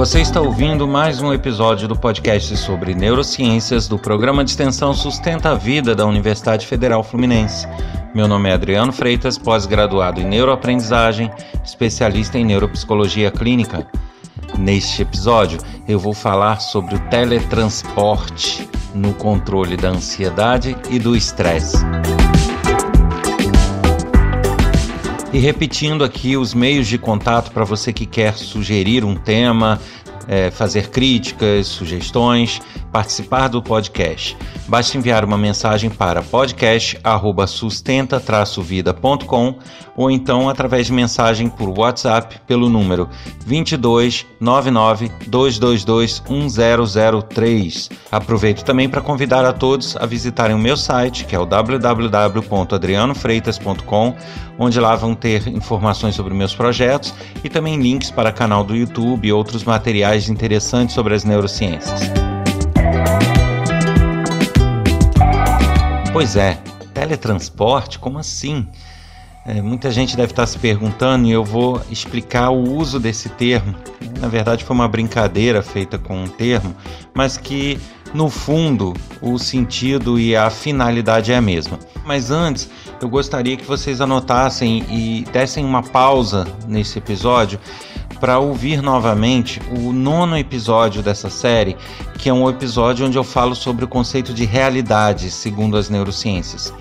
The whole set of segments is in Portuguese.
Você está ouvindo mais um episódio do podcast sobre neurociências do programa de extensão Sustenta a Vida da Universidade Federal Fluminense. Meu nome é Adriano Freitas, pós-graduado em neuroaprendizagem, especialista em neuropsicologia clínica. Neste episódio, eu vou falar sobre o teletransporte no controle da ansiedade e do estresse. E repetindo aqui os meios de contato para você que quer sugerir um tema, é, fazer críticas, sugestões, participar do podcast. Basta enviar uma mensagem para podcast@sustenta-vida.com ou então através de mensagem por WhatsApp pelo número 22 99 222 1003. Aproveito também para convidar a todos a visitarem o meu site, que é o www.adrianofreitas.com, onde lá vão ter informações sobre meus projetos e também links para canal do YouTube e outros materiais interessantes sobre as neurociências. Pois é, teletransporte, como assim? É, muita gente deve estar se perguntando e eu vou explicar o uso desse termo. Na verdade, foi uma brincadeira feita com um termo, mas que no fundo o sentido e a finalidade é a mesma. Mas antes, eu gostaria que vocês anotassem e dessem uma pausa nesse episódio para ouvir novamente o nono episódio dessa série, que é um episódio onde eu falo sobre o conceito de realidade segundo as neurociências.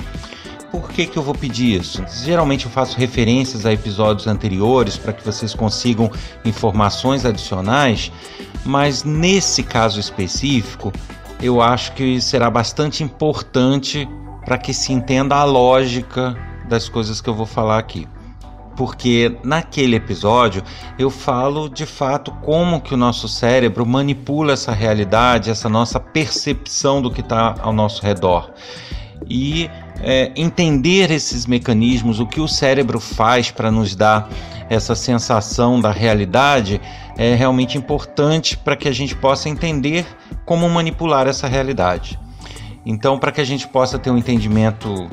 Por que, que eu vou pedir isso? Geralmente eu faço referências a episódios anteriores para que vocês consigam informações adicionais, mas nesse caso específico, eu acho que será bastante importante para que se entenda a lógica das coisas que eu vou falar aqui porque naquele episódio eu falo de fato como que o nosso cérebro manipula essa realidade, essa nossa percepção do que está ao nosso redor. E é, entender esses mecanismos, o que o cérebro faz para nos dar essa sensação da realidade, é realmente importante para que a gente possa entender como manipular essa realidade. Então, para que a gente possa ter um entendimento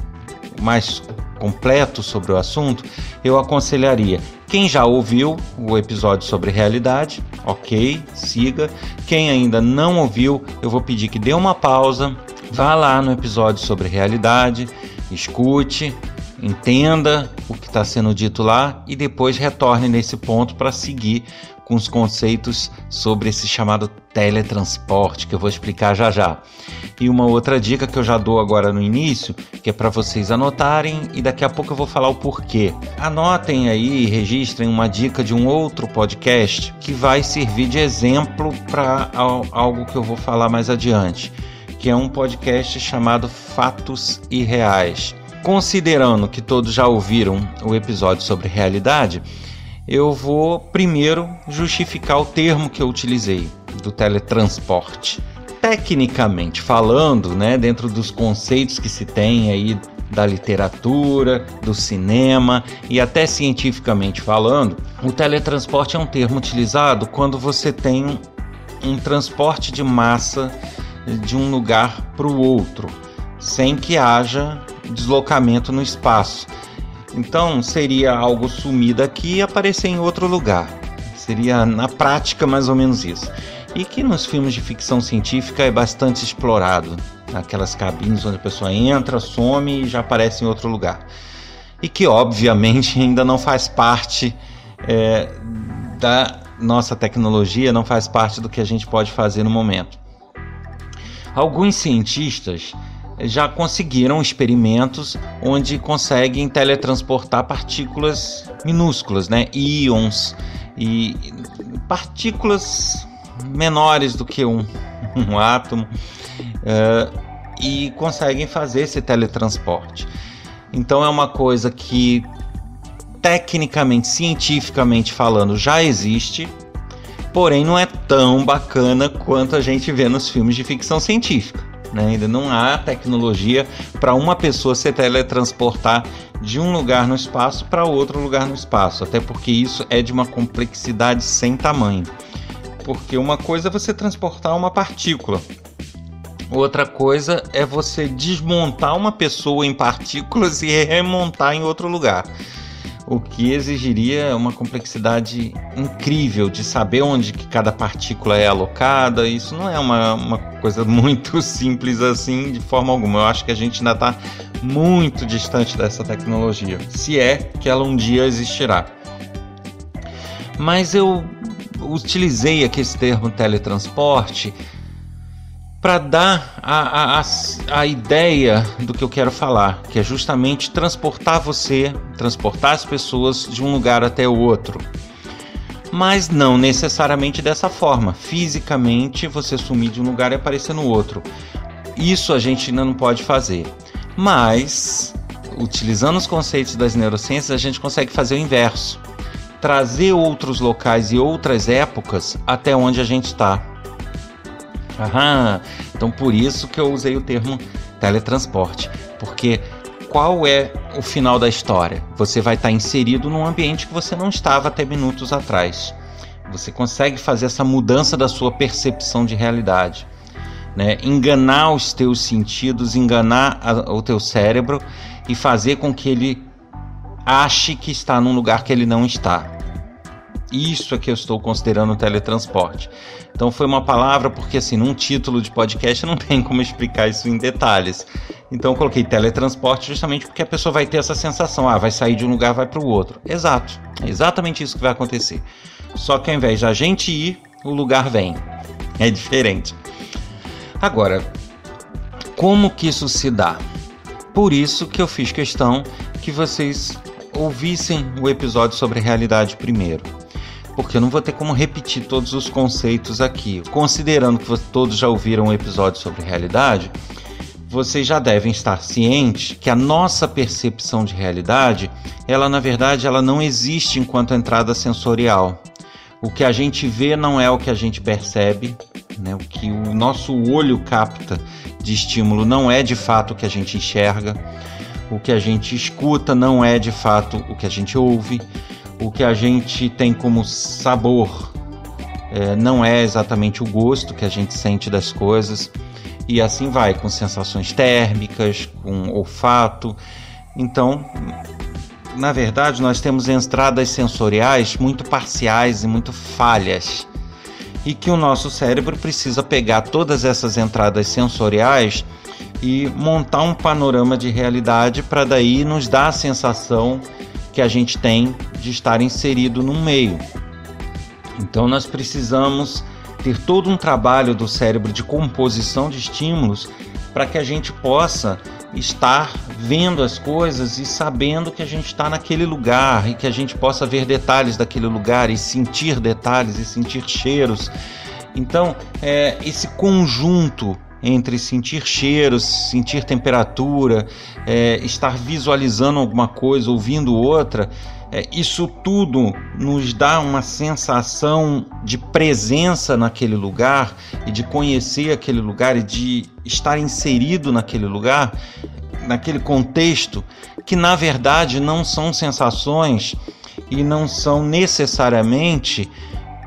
mais completo sobre o assunto, eu aconselharia quem já ouviu o episódio sobre realidade, ok, siga. Quem ainda não ouviu, eu vou pedir que dê uma pausa, vá lá no episódio sobre realidade, escute, entenda o que está sendo dito lá e depois retorne nesse ponto para seguir com os conceitos sobre esse chamado teletransporte, que eu vou explicar já já. E uma outra dica que eu já dou agora no início, que é para vocês anotarem e daqui a pouco eu vou falar o porquê. Anotem aí registrem uma dica de um outro podcast que vai servir de exemplo para algo que eu vou falar mais adiante, que é um podcast chamado Fatos Irreais. Considerando que todos já ouviram o episódio sobre realidade, eu vou primeiro justificar o termo que eu utilizei, do teletransporte. Tecnicamente falando, né, dentro dos conceitos que se tem aí da literatura, do cinema e até cientificamente falando, o teletransporte é um termo utilizado quando você tem um, transporte de massa de um lugar para o outro, sem que haja deslocamento no espaço. Então seria algo sumir daqui e aparecer em outro lugar. Seria na prática mais ou menos isso. E que nos filmes de ficção científica é bastante explorado. Aquelas cabines onde a pessoa entra, some e já aparece em outro lugar. E que obviamente ainda não faz parte é, da nossa tecnologia, não faz parte do que a gente pode fazer no momento. Alguns cientistas já conseguiram experimentos onde conseguem teletransportar partículas minúsculas, né, íons e partículas menores do que um, um átomo uh, e conseguem fazer esse teletransporte. Então é uma coisa que tecnicamente, cientificamente falando, já existe, porém não é tão bacana quanto a gente vê nos filmes de ficção científica. Né? Ainda não há tecnologia para uma pessoa se teletransportar de um lugar no espaço para outro lugar no espaço, até porque isso é de uma complexidade sem tamanho. Porque uma coisa é você transportar uma partícula, outra coisa é você desmontar uma pessoa em partículas e remontar em outro lugar. O que exigiria uma complexidade incrível de saber onde que cada partícula é alocada. Isso não é uma, uma coisa muito simples assim, de forma alguma. Eu acho que a gente ainda está muito distante dessa tecnologia, se é que ela um dia existirá. Mas eu utilizei aqui esse termo teletransporte para dar a, a, a, ideia do que eu quero falar, que é justamente transportar você, transportar as pessoas de um lugar até o outro. Mas não necessariamente dessa forma, fisicamente você sumir de um lugar e aparecer no outro. Isso a gente ainda não pode fazer. Mas, utilizando os conceitos das neurociências, a gente consegue fazer o inverso trazer outros locais e outras épocas até onde a gente está. Aham, então por isso que eu usei o termo teletransporte, porque qual é o final da história? Você vai estar inserido num ambiente que você não estava até minutos atrás. Você consegue fazer essa mudança da sua percepção de realidade. Né? Enganar os teus sentidos, enganar a, o teu cérebro e fazer com que ele ache que está num lugar que ele não está. Isso é que eu estou considerando teletransporte. Então foi uma palavra porque assim, num título de podcast não tem como explicar isso em detalhes. Então eu coloquei teletransporte justamente porque a pessoa vai ter essa sensação, ah, vai sair de um lugar, vai para o outro. Exato. É exatamente isso que vai acontecer. Só que ao invés de a gente ir, o lugar vem. É diferente. Agora, como que isso se dá? Por isso que eu fiz questão que vocês ouvissem o episódio sobre realidade primeiro. Porque eu não vou ter como repetir todos os conceitos aqui. Considerando que todos já ouviram um episódio sobre realidade, vocês já devem estar cientes que a nossa percepção de realidade, ela na verdade ela não existe enquanto entrada sensorial. O que a gente vê não é o que a gente percebe, né? o que o nosso olho capta de estímulo não é de fato o que a gente enxerga o que a gente escuta não é de fato o que a gente ouve, o que a gente tem como sabor é, não é exatamente o gosto que a gente sente das coisas, e assim vai, com sensações térmicas, com olfato. Então, na verdade, nós temos entradas sensoriais muito parciais e muito falhas, e que o nosso cérebro precisa pegar todas essas entradas sensoriais e montar um panorama de realidade para daí nos dar a sensação que a gente tem de estar inserido num meio. Então nós precisamos ter todo um trabalho do cérebro de composição de estímulos para que a gente possa estar vendo as coisas e sabendo que a gente está naquele lugar e que a gente possa ver detalhes daquele lugar e sentir detalhes e sentir cheiros. Então, é, esse conjunto entre sentir cheiros, sentir temperatura, é, estar visualizando alguma coisa, ouvindo outra, é, isso tudo nos dá uma sensação de presença naquele lugar e de conhecer aquele lugar e de estar inserido naquele lugar, naquele contexto, que na verdade não são sensações e não são necessariamente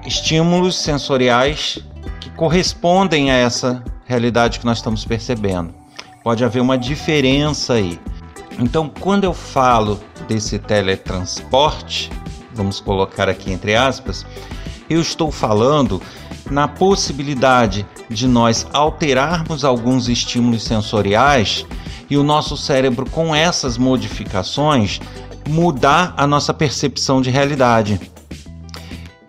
estímulos sensoriais que correspondem a essa realidade que nós estamos percebendo. Pode haver uma diferença aí. Então, quando eu falo desse teletransporte, vamos colocar aqui entre aspas, eu estou falando na possibilidade de nós alterarmos alguns estímulos sensoriais e o nosso cérebro, com essas modificações, mudar a nossa percepção de realidade.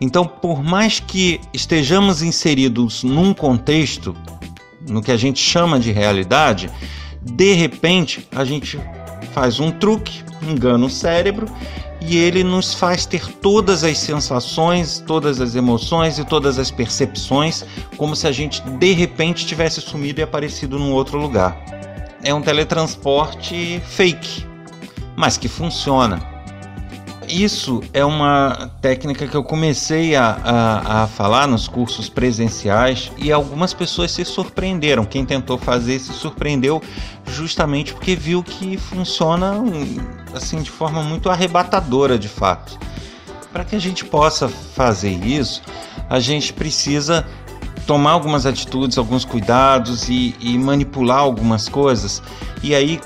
Então, por mais que estejamos inseridos num contexto, no que a gente chama de realidade, de repente a gente faz um truque, engana o cérebro e ele nos faz ter todas as sensações, todas as emoções e todas as percepções, como se a gente de repente tivesse sumido e aparecido num outro lugar. É um teletransporte fake, mas que funciona isso é uma técnica que eu comecei a, a, a, falar nos cursos presenciais e algumas pessoas se surpreenderam. Quem tentou fazer se surpreendeu justamente porque viu que funciona assim de forma muito arrebatadora de fato. Para que a gente possa fazer isso, a gente precisa tomar algumas atitudes, alguns cuidados e, e manipular algumas coisas. E aí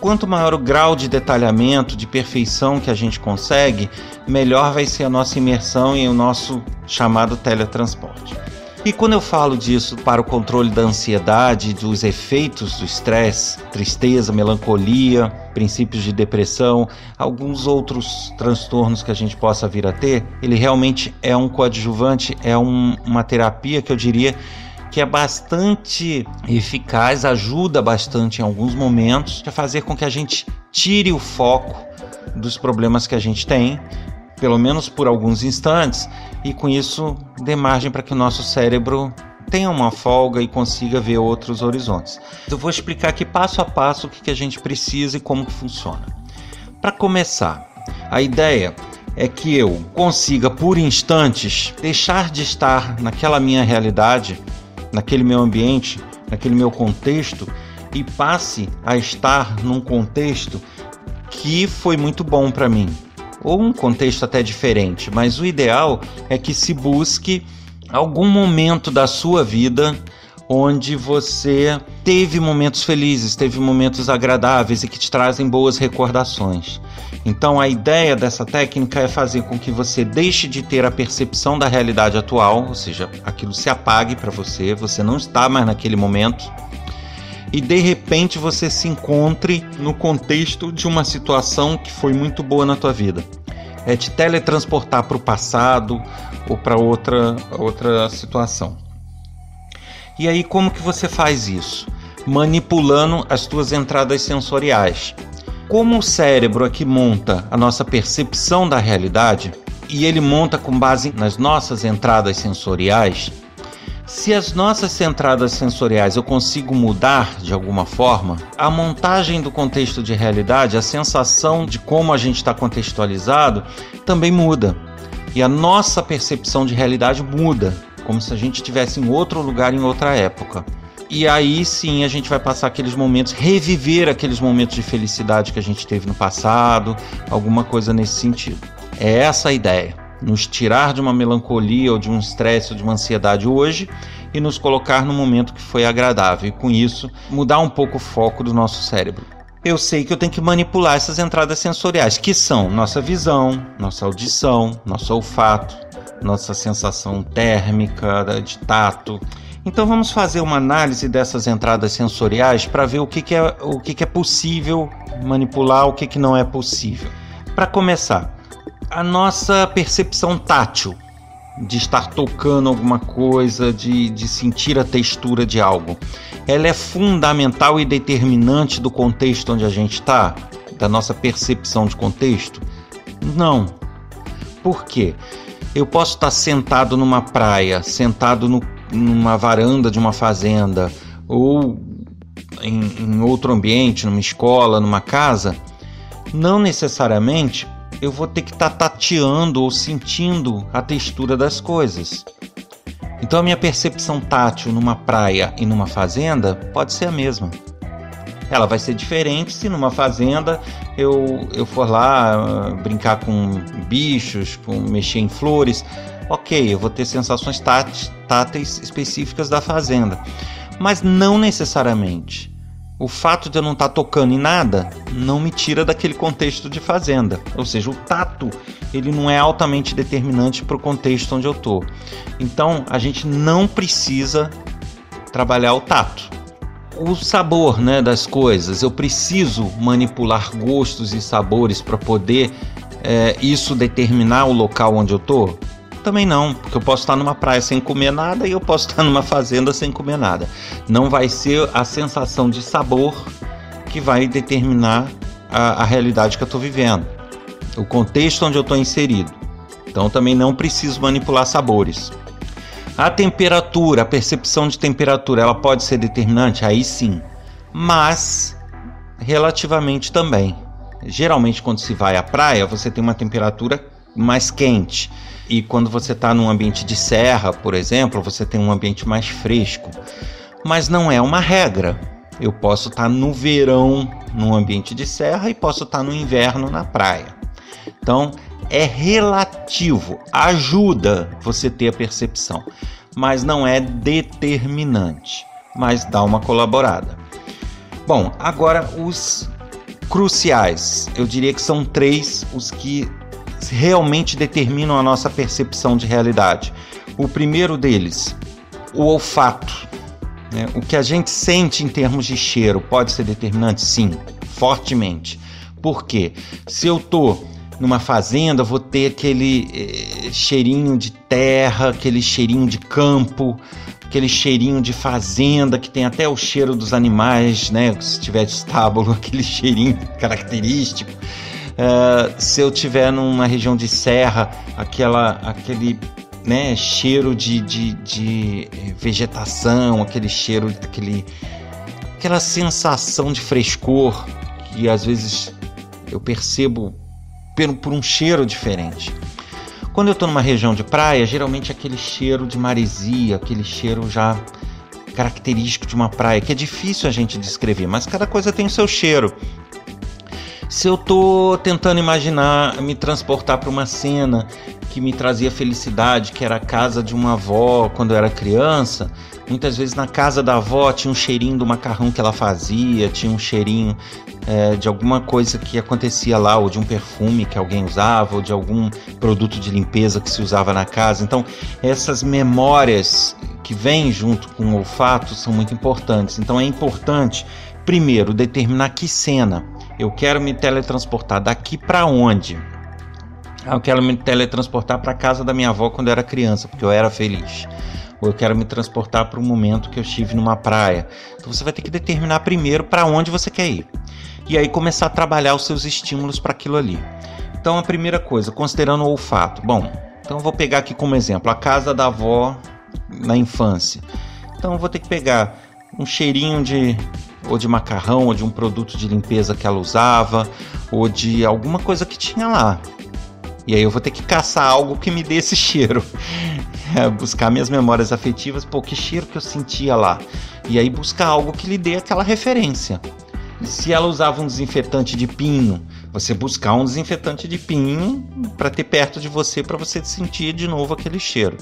quanto maior o grau de detalhamento, de perfeição que a gente consegue, melhor vai ser a nossa imersão e o nosso chamado teletransporte. E quando eu falo disso para o controle da ansiedade, dos efeitos do estresse, tristeza, melancolia, princípios de depressão, alguns outros transtornos que a gente possa vir a ter, ele realmente é um coadjuvante, é um, uma terapia que eu diria que é bastante eficaz, ajuda bastante em alguns momentos a fazer com que a gente tire o foco dos problemas que a gente tem, pelo menos por alguns instantes, e com isso dê margem para que o nosso cérebro tenha uma folga e consiga ver outros horizontes. Eu vou explicar aqui passo a passo o que a gente precisa e como que funciona. Para começar, a ideia é que eu consiga por instantes deixar de estar naquela minha realidade, naquele meu ambiente, naquele meu contexto e passe a estar num contexto que foi muito bom para mim, ou um contexto até diferente, mas o ideal é que se busque algum momento da sua vida onde você teve momentos felizes, teve momentos agradáveis e que te trazem boas recordações. Então a ideia dessa técnica é fazer com que você deixe de ter a percepção da realidade atual, ou seja, aquilo se apague para você, você não está mais naquele momento. E de repente você se encontre no contexto de uma situação que foi muito boa na tua vida é te teletransportar para o passado ou para outra, outra situação. E aí como que você faz isso? Manipulando as tuas entradas sensoriais. Como o cérebro aqui monta a nossa percepção da realidade e ele monta com base nas nossas entradas sensoriais, se as nossas entradas sensoriais eu consigo mudar de alguma forma, a montagem do contexto de realidade, a sensação de como a gente está contextualizado, também muda. E a nossa percepção de realidade muda, como se a gente estivesse em outro lugar, em outra época. E aí sim a gente vai passar aqueles momentos, reviver aqueles momentos de felicidade que a gente teve no passado, alguma coisa nesse sentido. É essa a ideia nos tirar de uma melancolia ou de um estresse ou de uma ansiedade hoje e nos colocar no momento que foi agradável e com isso mudar um pouco o foco do nosso cérebro. Eu sei que eu tenho que manipular essas entradas sensoriais, que são nossa visão, nossa audição, nosso olfato, nossa sensação térmica, de tato. Então vamos fazer uma análise dessas entradas sensoriais para ver o que, que, é, o que, que é possível manipular, o que, que não é possível. Para começar, a nossa percepção tátil de estar tocando alguma coisa, de, de sentir a textura de algo. Ela é fundamental e determinante do contexto onde a gente está, da nossa percepção de contexto? Não. Por quê? Eu posso estar sentado numa praia, sentado no, numa varanda de uma fazenda, ou em, em outro ambiente, numa escola, numa casa, não necessariamente eu vou ter que estar tá tateando ou sentindo a textura das coisas. Então a minha percepção tátil numa praia e numa fazenda pode ser a mesma. Ela vai ser diferente se numa fazenda eu, eu for lá uh, brincar com bichos, com mexer em flores. Ok, eu vou ter sensações táteis específicas da fazenda, mas não necessariamente o fato de eu não estar tá tocando em nada não me tira daquele contexto de fazenda. Ou seja, o tato ele não é altamente determinante para o contexto onde eu estou. Então a gente não precisa trabalhar o tato. O sabor né, das coisas, eu preciso manipular gostos e sabores para poder é, isso determinar o local onde eu estou? Também não, porque eu posso estar numa praia sem comer nada e eu posso estar numa fazenda sem comer nada. Não vai ser a sensação de sabor que vai determinar a, a realidade que eu estou vivendo, o contexto onde eu estou inserido. Então também não preciso manipular sabores. A temperatura, a percepção de temperatura, ela pode ser determinante? Aí sim, mas relativamente também. Geralmente, quando se vai à praia, você tem uma temperatura mais quente. E quando você está num ambiente de serra, por exemplo, você tem um ambiente mais fresco. Mas não é uma regra. Eu posso estar tá no verão num ambiente de serra e posso estar tá no inverno na praia. Então é relativo, ajuda você ter a percepção, mas não é determinante, mas dá uma colaborada. Bom, agora os cruciais. Eu diria que são três os que realmente determinam a nossa percepção de realidade. O primeiro deles, o olfato. Né? O que a gente sente em termos de cheiro pode ser determinante? Sim, fortemente. Por quê? Se eu tô numa fazenda, vou ter aquele eh, cheirinho de terra, aquele cheirinho de campo, aquele cheirinho de fazenda que tem até o cheiro dos animais, né? Se tiver de estábulo, aquele cheirinho característico. Uh, se eu tiver numa região de serra, aquela, aquele né, cheiro de, de, de vegetação, aquele cheiro, aquele, aquela sensação de frescor que às vezes eu percebo por, por um cheiro diferente. Quando eu estou numa região de praia, geralmente é aquele cheiro de maresia, aquele cheiro já característico de uma praia, que é difícil a gente descrever, mas cada coisa tem o seu cheiro. Se eu estou tentando imaginar, me transportar para uma cena que me trazia felicidade, que era a casa de uma avó quando eu era criança, muitas vezes na casa da avó tinha um cheirinho do macarrão que ela fazia, tinha um cheirinho é, de alguma coisa que acontecia lá, ou de um perfume que alguém usava, ou de algum produto de limpeza que se usava na casa. Então, essas memórias que vêm junto com o olfato são muito importantes. Então, é importante, primeiro, determinar que cena. Eu quero me teletransportar daqui para onde? Ah, eu quero me teletransportar para casa da minha avó quando eu era criança, porque eu era feliz. Ou eu quero me transportar para um momento que eu estive numa praia. Então você vai ter que determinar primeiro para onde você quer ir e aí começar a trabalhar os seus estímulos para aquilo ali. Então, a primeira coisa, considerando o olfato. Bom, então eu vou pegar aqui como exemplo a casa da avó na infância. Então, eu vou ter que pegar um cheirinho de ou de macarrão, ou de um produto de limpeza que ela usava, ou de alguma coisa que tinha lá. E aí eu vou ter que caçar algo que me dê esse cheiro. É, buscar minhas memórias afetivas, pô, que cheiro que eu sentia lá. E aí buscar algo que lhe dê aquela referência se ela usava um desinfetante de pinho, você buscar um desinfetante de pinho para ter perto de você para você sentir de novo aquele cheiro.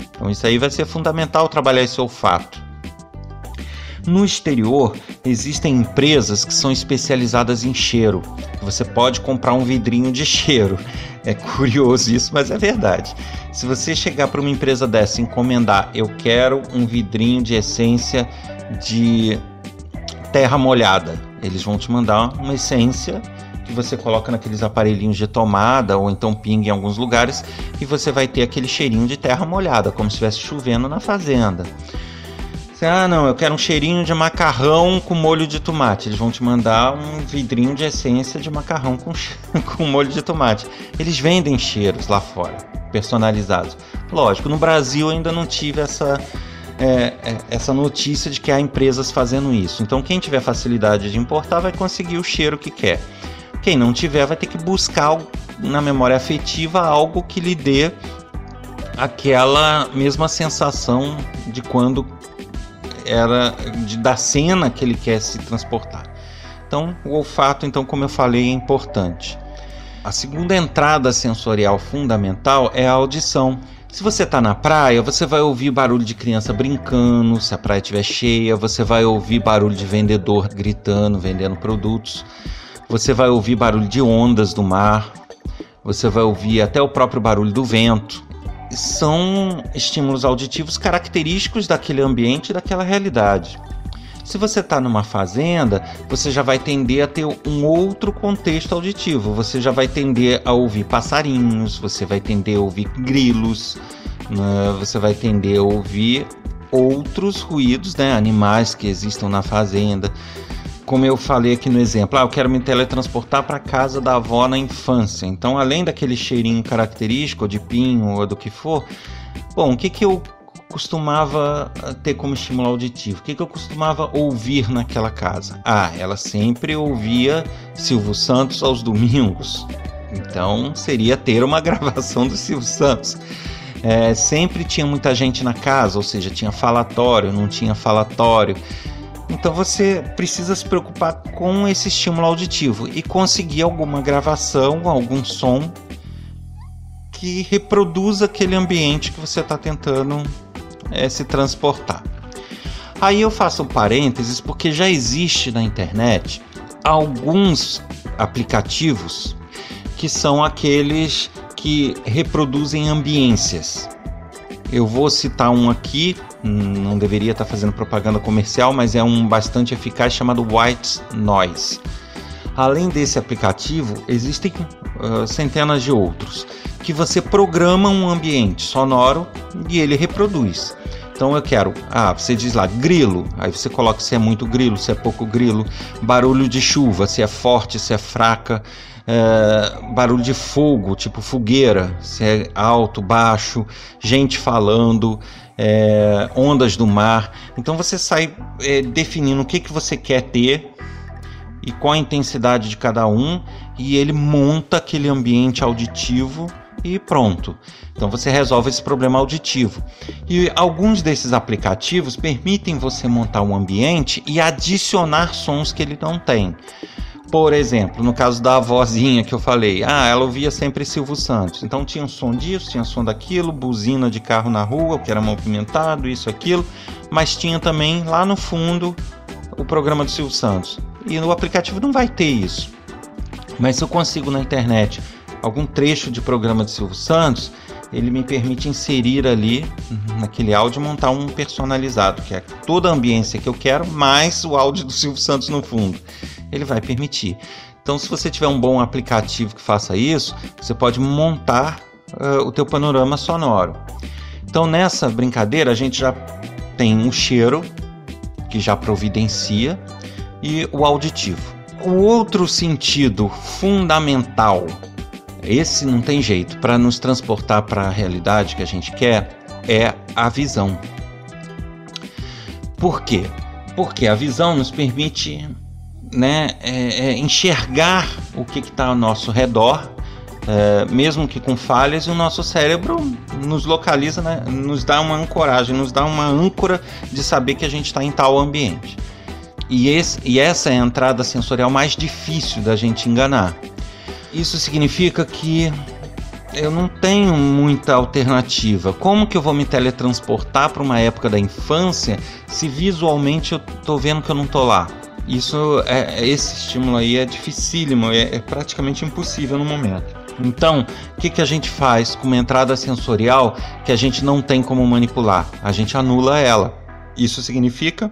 Então isso aí vai ser fundamental trabalhar esse olfato. No exterior, existem empresas que são especializadas em cheiro. Você pode comprar um vidrinho de cheiro. É curioso isso, mas é verdade. Se você chegar para uma empresa dessa e encomendar, eu quero um vidrinho de essência de terra molhada, eles vão te mandar uma essência que você coloca naqueles aparelhinhos de tomada ou então pinga em alguns lugares e você vai ter aquele cheirinho de terra molhada, como se estivesse chovendo na fazenda. Você, ah, não, eu quero um cheirinho de macarrão com molho de tomate. Eles vão te mandar um vidrinho de essência de macarrão com, com molho de tomate. Eles vendem cheiros lá fora, personalizados. Lógico, no Brasil ainda não tive essa é, é, essa notícia de que há empresas fazendo isso. Então, quem tiver facilidade de importar vai conseguir o cheiro que quer. Quem não tiver vai ter que buscar na memória afetiva algo que lhe dê aquela mesma sensação de quando era de, da cena que ele quer se transportar. Então, o olfato, então, como eu falei, é importante. A segunda entrada sensorial fundamental é a audição. Se você está na praia, você vai ouvir barulho de criança brincando, se a praia estiver cheia, você vai ouvir barulho de vendedor gritando, vendendo produtos. Você vai ouvir barulho de ondas do mar. Você vai ouvir até o próprio barulho do vento. São estímulos auditivos característicos daquele ambiente, daquela realidade. Se você está numa fazenda, você já vai tender a ter um outro contexto auditivo. Você já vai tender a ouvir passarinhos, você vai tender a ouvir grilos, né? você vai tender a ouvir outros ruídos, né? animais que existam na fazenda. Como eu falei aqui no exemplo, ah, eu quero me teletransportar para casa da avó na infância. Então, além daquele cheirinho característico de pinho ou do que for, bom, o que, que eu costumava ah, ter como estímulo auditivo? O que, que eu costumava ouvir naquela casa? Ah, ela sempre ouvia Silvio Santos aos domingos. Então seria ter uma gravação do Silvio Santos. É, sempre tinha muita gente na casa, ou seja, tinha falatório, não tinha falatório. Então você precisa se preocupar com esse estímulo auditivo e conseguir alguma gravação, algum som que reproduza aquele ambiente que você está tentando é, se transportar. Aí eu faço um parênteses porque já existe na internet alguns aplicativos que são aqueles que reproduzem ambiências. Eu vou citar um aqui, não deveria estar fazendo propaganda comercial, mas é um bastante eficaz chamado White Noise. Além desse aplicativo, existem uh, centenas de outros que você programa um ambiente sonoro e ele reproduz. Então eu quero, ah, você diz lá grilo, aí você coloca se é muito grilo, se é pouco grilo, barulho de chuva, se é forte, se é fraca, é, barulho de fogo, tipo fogueira, se é alto, baixo, gente falando, é, ondas do mar. Então você sai é, definindo o que, que você quer ter e qual a intensidade de cada um, e ele monta aquele ambiente auditivo e pronto. Então você resolve esse problema auditivo. E alguns desses aplicativos permitem você montar um ambiente e adicionar sons que ele não tem. Por exemplo, no caso da vozinha que eu falei, ah, ela ouvia sempre Silvio Santos. Então tinha som disso, tinha som daquilo, buzina de carro na rua, que era movimentado, isso, aquilo. Mas tinha também lá no fundo o programa do Silvio Santos. E no aplicativo não vai ter isso. Mas se eu consigo na internet algum trecho de programa de Silvio Santos, ele me permite inserir ali naquele áudio montar um personalizado, que é toda a ambiência que eu quero, mais o áudio do Silvio Santos no fundo. Ele vai permitir. Então, se você tiver um bom aplicativo que faça isso, você pode montar uh, o teu panorama sonoro. Então, nessa brincadeira, a gente já tem um cheiro que já providencia e o auditivo. O outro sentido fundamental esse não tem jeito. Para nos transportar para a realidade que a gente quer, é a visão. Por quê? Porque a visão nos permite né, é, é enxergar o que está ao nosso redor, é, mesmo que com falhas, o nosso cérebro nos localiza, né, nos dá uma ancoragem, nos dá uma âncora de saber que a gente está em tal ambiente. E, esse, e essa é a entrada sensorial mais difícil da gente enganar. Isso significa que eu não tenho muita alternativa. Como que eu vou me teletransportar para uma época da infância se visualmente eu tô vendo que eu não tô lá? Isso é esse estímulo aí é dificílimo, é, é praticamente impossível no momento. Então, o que, que a gente faz com uma entrada sensorial que a gente não tem como manipular? A gente anula ela. Isso significa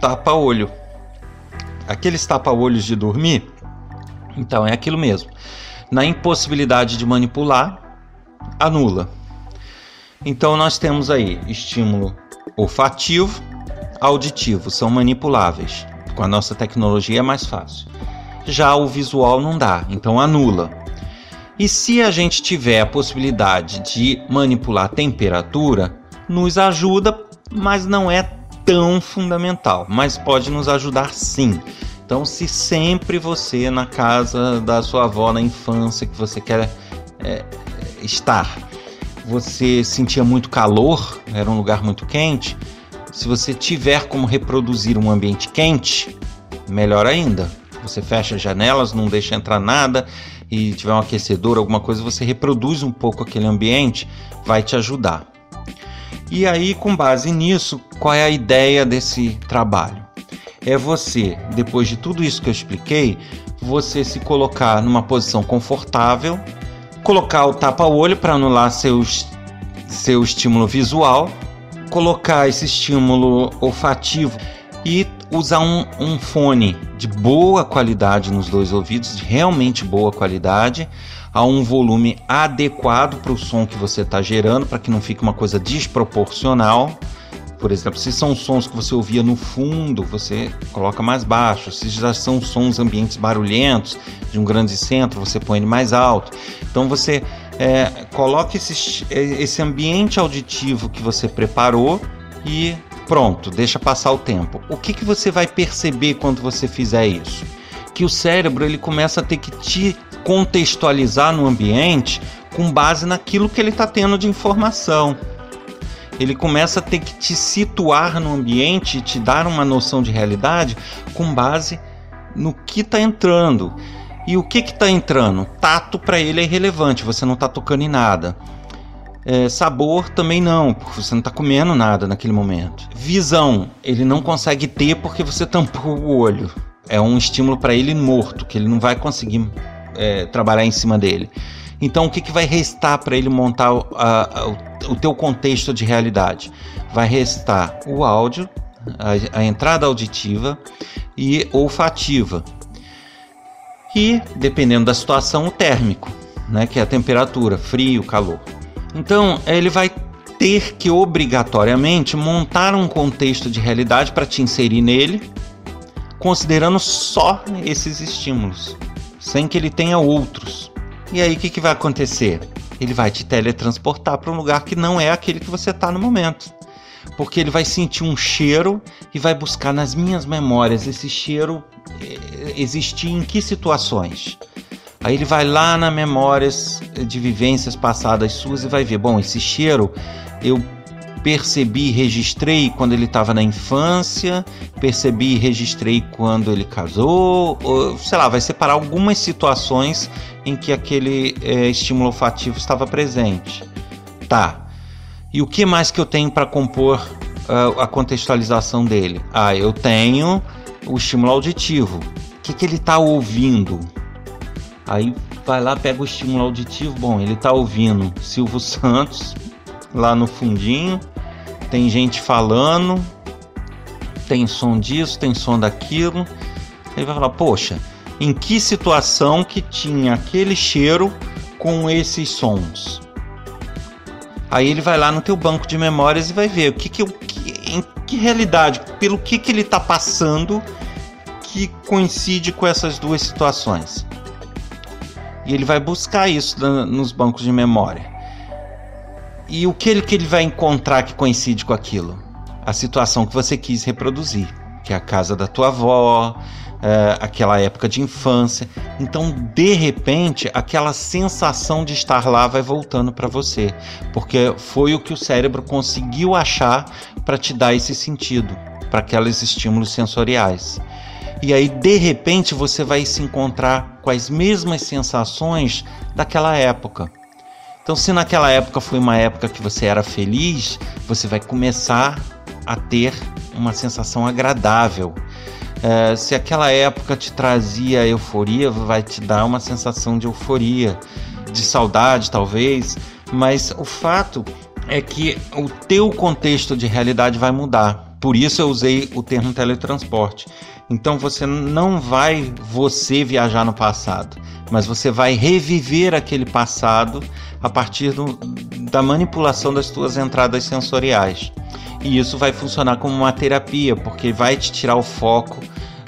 tapa-olho. Aqueles tapa-olhos de dormir, então é aquilo mesmo. Na impossibilidade de manipular, anula. Então nós temos aí estímulo olfativo, auditivo, são manipuláveis. Com a nossa tecnologia é mais fácil. Já o visual não dá, então anula. E se a gente tiver a possibilidade de manipular a temperatura, nos ajuda, mas não é tão fundamental, mas pode nos ajudar sim. Então, se sempre você na casa da sua avó na infância que você quer é, estar, você sentia muito calor, era um lugar muito quente, se você tiver como reproduzir um ambiente quente, melhor ainda. Você fecha as janelas, não deixa entrar nada e tiver um aquecedor, alguma coisa, você reproduz um pouco aquele ambiente, vai te ajudar. E aí, com base nisso, qual é a ideia desse trabalho? É você, depois de tudo isso que eu expliquei, você se colocar numa posição confortável, colocar o tapa-olho para anular seus, seu estímulo visual, colocar esse estímulo olfativo e usar um, um fone de boa qualidade nos dois ouvidos, de realmente boa qualidade, a um volume adequado para o som que você está gerando, para que não fique uma coisa desproporcional por exemplo, se são sons que você ouvia no fundo, você coloca mais baixo. Se já são sons ambientes barulhentos de um grande centro, você põe ele mais alto. Então você é, coloca esse, esse ambiente auditivo que você preparou e pronto, deixa passar o tempo. O que, que você vai perceber quando você fizer isso? Que o cérebro ele começa a ter que te contextualizar no ambiente com base naquilo que ele está tendo de informação ele começa a ter que te situar no ambiente, te dar uma noção de realidade com base no que está entrando. E o que está entrando? Tato para ele é irrelevante, você não está tocando em nada. É, sabor também não, porque você não está comendo nada naquele momento. Visão, ele não consegue ter porque você tampou o olho. é um estímulo para ele morto, que ele não vai conseguir é, trabalhar em cima dele. Então, o que, que vai restar para ele montar o teu contexto de realidade? Vai restar o áudio, a, a entrada auditiva e olfativa. E, dependendo da situação, o térmico, né, que é a temperatura, frio, calor. Então, ele vai ter que obrigatoriamente montar um contexto de realidade para te inserir nele, considerando só esses estímulos, sem que ele tenha outros. E aí o que, que vai acontecer? Ele vai te teletransportar para um lugar que não é aquele que você está no momento. Porque ele vai sentir um cheiro e vai buscar nas minhas memórias esse cheiro eh, existir em que situações. Aí ele vai lá na memórias de vivências passadas suas e vai ver, bom, esse cheiro eu percebi e registrei quando ele estava na infância, percebi e registrei quando ele casou, ou, sei lá, vai separar algumas situações em que aquele é, estímulo olfativo estava presente. Tá. E o que mais que eu tenho para compor uh, a contextualização dele? Ah, eu tenho o estímulo auditivo. O que, que ele está ouvindo? Aí vai lá, pega o estímulo auditivo. Bom, ele está ouvindo Silvio Santos lá no fundinho tem gente falando, tem som disso, tem som daquilo. Aí vai falar, poxa, em que situação que tinha aquele cheiro com esses sons? Aí ele vai lá no teu banco de memórias e vai ver o que, que, que em que realidade, pelo que, que ele está passando que coincide com essas duas situações. E ele vai buscar isso nos bancos de memória. E o que ele, que ele vai encontrar que coincide com aquilo? A situação que você quis reproduzir, que é a casa da tua avó, é, aquela época de infância. Então, de repente, aquela sensação de estar lá vai voltando para você, porque foi o que o cérebro conseguiu achar para te dar esse sentido, para aqueles estímulos sensoriais. E aí, de repente, você vai se encontrar com as mesmas sensações daquela época. Então, se naquela época foi uma época que você era feliz, você vai começar a ter uma sensação agradável. É, se aquela época te trazia euforia, vai te dar uma sensação de euforia, de saudade talvez, mas o fato é que o teu contexto de realidade vai mudar. Por isso eu usei o termo teletransporte. Então você não vai você viajar no passado, mas você vai reviver aquele passado a partir do, da manipulação das tuas entradas sensoriais. E isso vai funcionar como uma terapia, porque vai te tirar o foco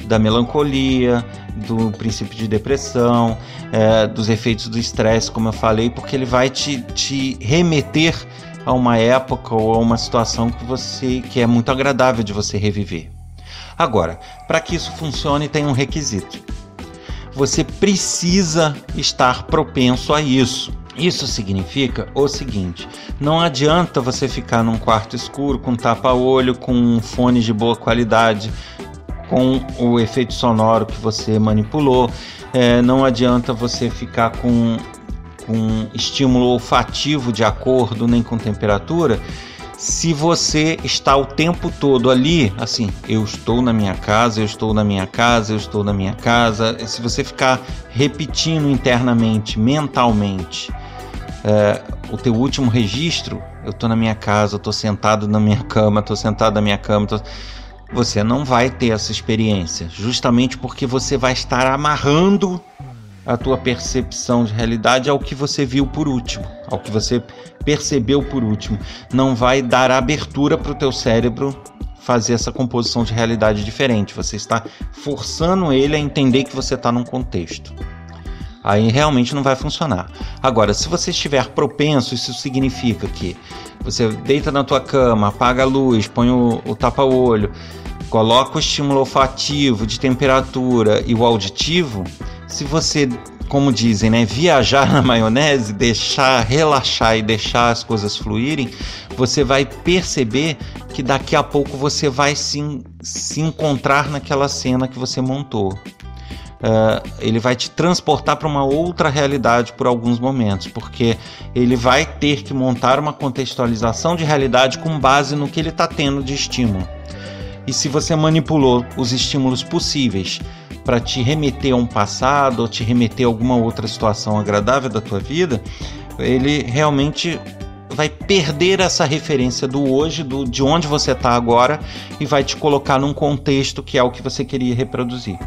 da melancolia, do princípio de depressão, é, dos efeitos do estresse, como eu falei, porque ele vai te, te remeter a uma época ou a uma situação que você que é muito agradável de você reviver. Agora, para que isso funcione, tem um requisito. Você precisa estar propenso a isso. Isso significa o seguinte: não adianta você ficar num quarto escuro com tapa-olho, com um fone de boa qualidade, com o efeito sonoro que você manipulou. É, não adianta você ficar com, com estímulo olfativo de acordo nem com temperatura se você está o tempo todo ali, assim, eu estou na minha casa, eu estou na minha casa, eu estou na minha casa, se você ficar repetindo internamente, mentalmente, é, o teu último registro, eu estou na minha casa, eu estou sentado na minha cama, estou sentado na minha cama, tô... você não vai ter essa experiência, justamente porque você vai estar amarrando a tua percepção de realidade ao que você viu por último, ao que você percebeu por último. Não vai dar abertura para o teu cérebro fazer essa composição de realidade diferente. Você está forçando ele a entender que você está num contexto. Aí realmente não vai funcionar. Agora, se você estiver propenso, isso significa que você deita na tua cama, apaga a luz, põe o, o tapa-olho, coloca o estímulo olfativo, de temperatura e o auditivo, se você, como dizem, né, viajar na maionese, deixar relaxar e deixar as coisas fluírem, você vai perceber que daqui a pouco você vai se, se encontrar naquela cena que você montou. Uh, ele vai te transportar para uma outra realidade por alguns momentos, porque ele vai ter que montar uma contextualização de realidade com base no que ele está tendo de estímulo. E se você manipulou os estímulos possíveis para te remeter a um passado ou te remeter a alguma outra situação agradável da tua vida, ele realmente vai perder essa referência do hoje, do de onde você está agora e vai te colocar num contexto que é o que você queria reproduzir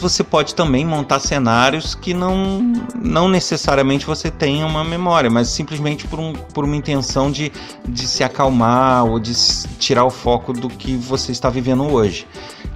você pode também montar cenários que não, não necessariamente você tenha uma memória, mas simplesmente por, um, por uma intenção de, de se acalmar ou de tirar o foco do que você está vivendo hoje.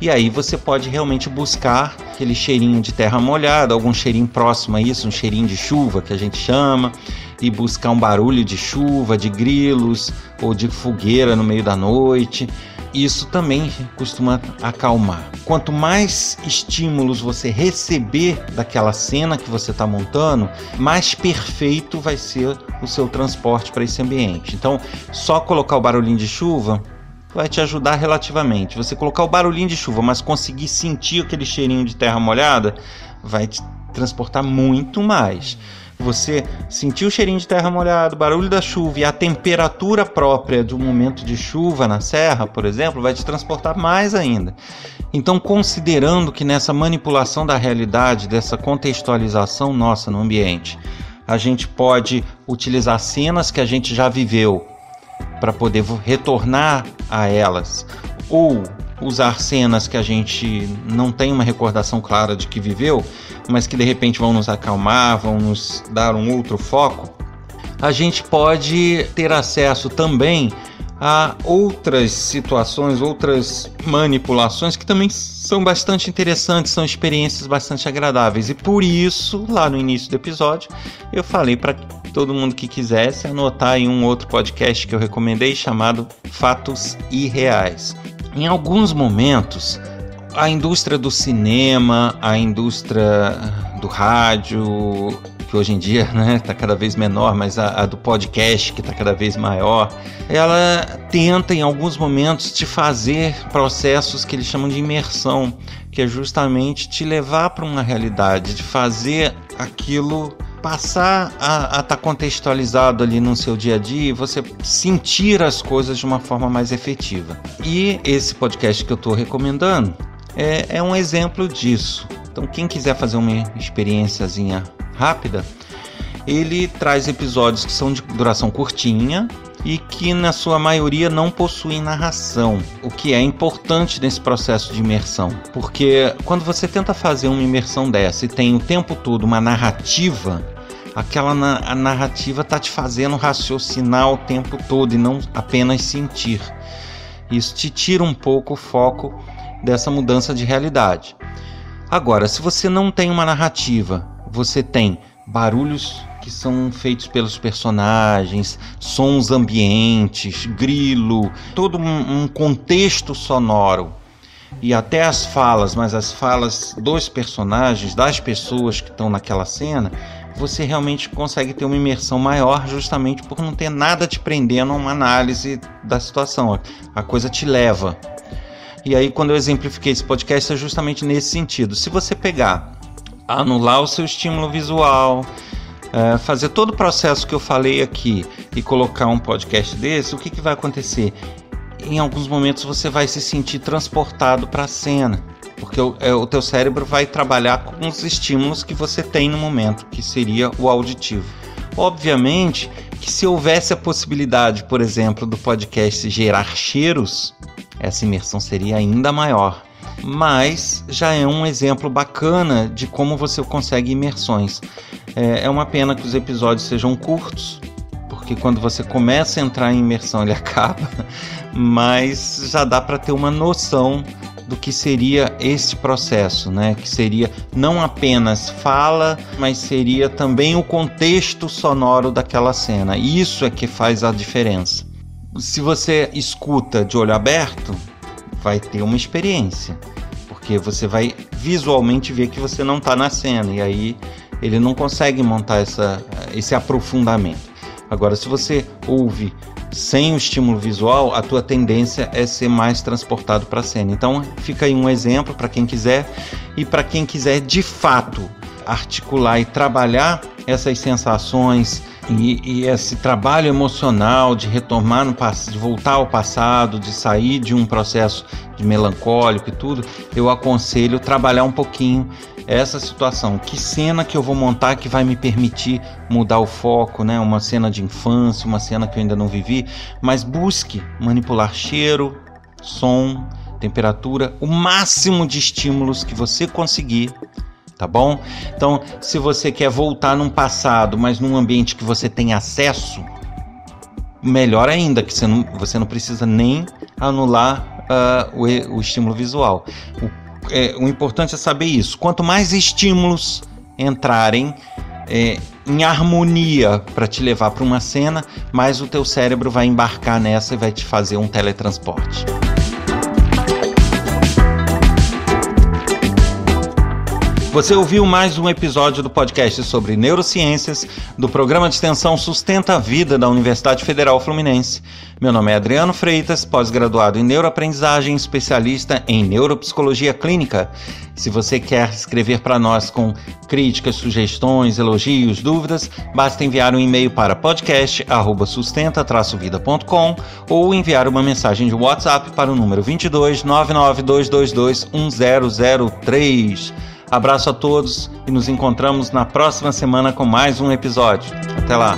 E aí você pode realmente buscar aquele cheirinho de terra molhada, algum cheirinho próximo a isso, um cheirinho de chuva que a gente chama, e buscar um barulho de chuva, de grilos ou de fogueira no meio da noite isso também costuma acalmar. Quanto mais estímulos você receber daquela cena que você está montando, mais perfeito vai ser o seu transporte para esse ambiente. Então, só colocar o barulhinho de chuva vai te ajudar relativamente. Você colocar o barulhinho de chuva, mas conseguir sentir aquele cheirinho de terra molhada, vai te transportar muito mais você sentir o cheirinho de terra molhada, o barulho da chuva e a temperatura própria do momento de chuva na serra, por exemplo, vai te transportar mais ainda. Então, considerando que nessa manipulação da realidade, dessa contextualização nossa no ambiente, a gente pode utilizar cenas que a gente já viveu para poder retornar a elas, ou usar cenas que a gente não tem uma recordação clara de que viveu, mas que de repente vão nos acalmar, vão nos dar um outro foco, a gente pode ter acesso também a outras situações, outras manipulações que também são bastante interessantes, são experiências bastante agradáveis. E por isso, lá no início do episódio, eu falei para todo mundo que quisesse anotar em um outro podcast que eu recomendei chamado Fatos Irreais. Em alguns momentos, a indústria do cinema, a indústria do rádio, que hoje em dia está né, tá cada vez menor, mas a, a do podcast, que está cada vez maior, ela tenta em alguns momentos te fazer processos que eles chamam de imersão, que é justamente te levar para uma realidade, de fazer aquilo passar a estar tá contextualizado ali no seu dia a dia e você sentir as coisas de uma forma mais efetiva. E esse podcast que eu estou recomendando é, é um exemplo disso. Então, quem quiser fazer uma experiênciazinha rápida, ele traz episódios que são de duração curtinha e que na sua maioria não possuem narração, o que é importante nesse processo de imersão, porque quando você tenta fazer uma imersão dessa e tem o tempo todo uma narrativa, aquela na a narrativa está te fazendo raciocinar o tempo todo e não apenas sentir. Isso te tira um pouco o foco dessa mudança de realidade. Agora, se você não tem uma narrativa, você tem barulhos que são feitos pelos personagens, sons ambientes, grilo, todo um, um contexto sonoro e até as falas, mas as falas dos personagens, das pessoas que estão naquela cena, você realmente consegue ter uma imersão maior justamente por não ter nada te prendendo a uma análise da situação. A coisa te leva e aí, quando eu exemplifiquei esse podcast, é justamente nesse sentido. Se você pegar, anular o seu estímulo visual, é, fazer todo o processo que eu falei aqui e colocar um podcast desse, o que, que vai acontecer? Em alguns momentos você vai se sentir transportado para a cena, porque o, é, o teu cérebro vai trabalhar com os estímulos que você tem no momento, que seria o auditivo. Obviamente que se houvesse a possibilidade, por exemplo, do podcast gerar cheiros, essa imersão seria ainda maior. Mas já é um exemplo bacana de como você consegue imersões. É, é uma pena que os episódios sejam curtos, porque quando você começa a entrar em imersão ele acaba, mas já dá para ter uma noção do que seria esse processo, né? Que seria não apenas fala, mas seria também o contexto sonoro daquela cena. Isso é que faz a diferença se você escuta de olho aberto, vai ter uma experiência, porque você vai visualmente ver que você não está na cena e aí ele não consegue montar essa, esse aprofundamento. Agora, se você ouve sem o estímulo visual, a tua tendência é ser mais transportado para a cena. Então, fica aí um exemplo para quem quiser e para quem quiser de fato articular e trabalhar essas sensações, E, e, esse trabalho emocional de retomar no de voltar ao passado, de sair de um processo de melancólico e tudo, eu aconselho trabalhar um pouquinho essa situação. Que cena que eu vou montar que vai me permitir mudar o foco, né? Uma cena de infância, uma cena que eu ainda não vivi, mas busque manipular cheiro, som, temperatura, o máximo de estímulos que você conseguir tá bom? Então, se você quer voltar num passado, mas num ambiente que você tem acesso, melhor ainda, que você não, você não precisa nem anular uh, o, o, estímulo visual. O, é, o, importante é saber isso. Quanto mais estímulos entrarem é, em harmonia para te levar para uma cena, mais o teu cérebro vai embarcar nessa e vai te fazer um teletransporte. Você ouviu mais um episódio do podcast sobre neurociências do programa de extensão Sustenta a Vida da Universidade Federal Fluminense. Meu nome é Adriano Freitas, pós-graduado em neuroaprendizagem, especialista em neuropsicologia clínica. Se você quer escrever para nós com críticas, sugestões, elogios, dúvidas, basta enviar um e-mail para podcast@sustenta-vida.com ou enviar uma mensagem de WhatsApp para o número 22 99222 1003. Abraço a todos e nos encontramos na próxima semana com mais um episódio. Até lá!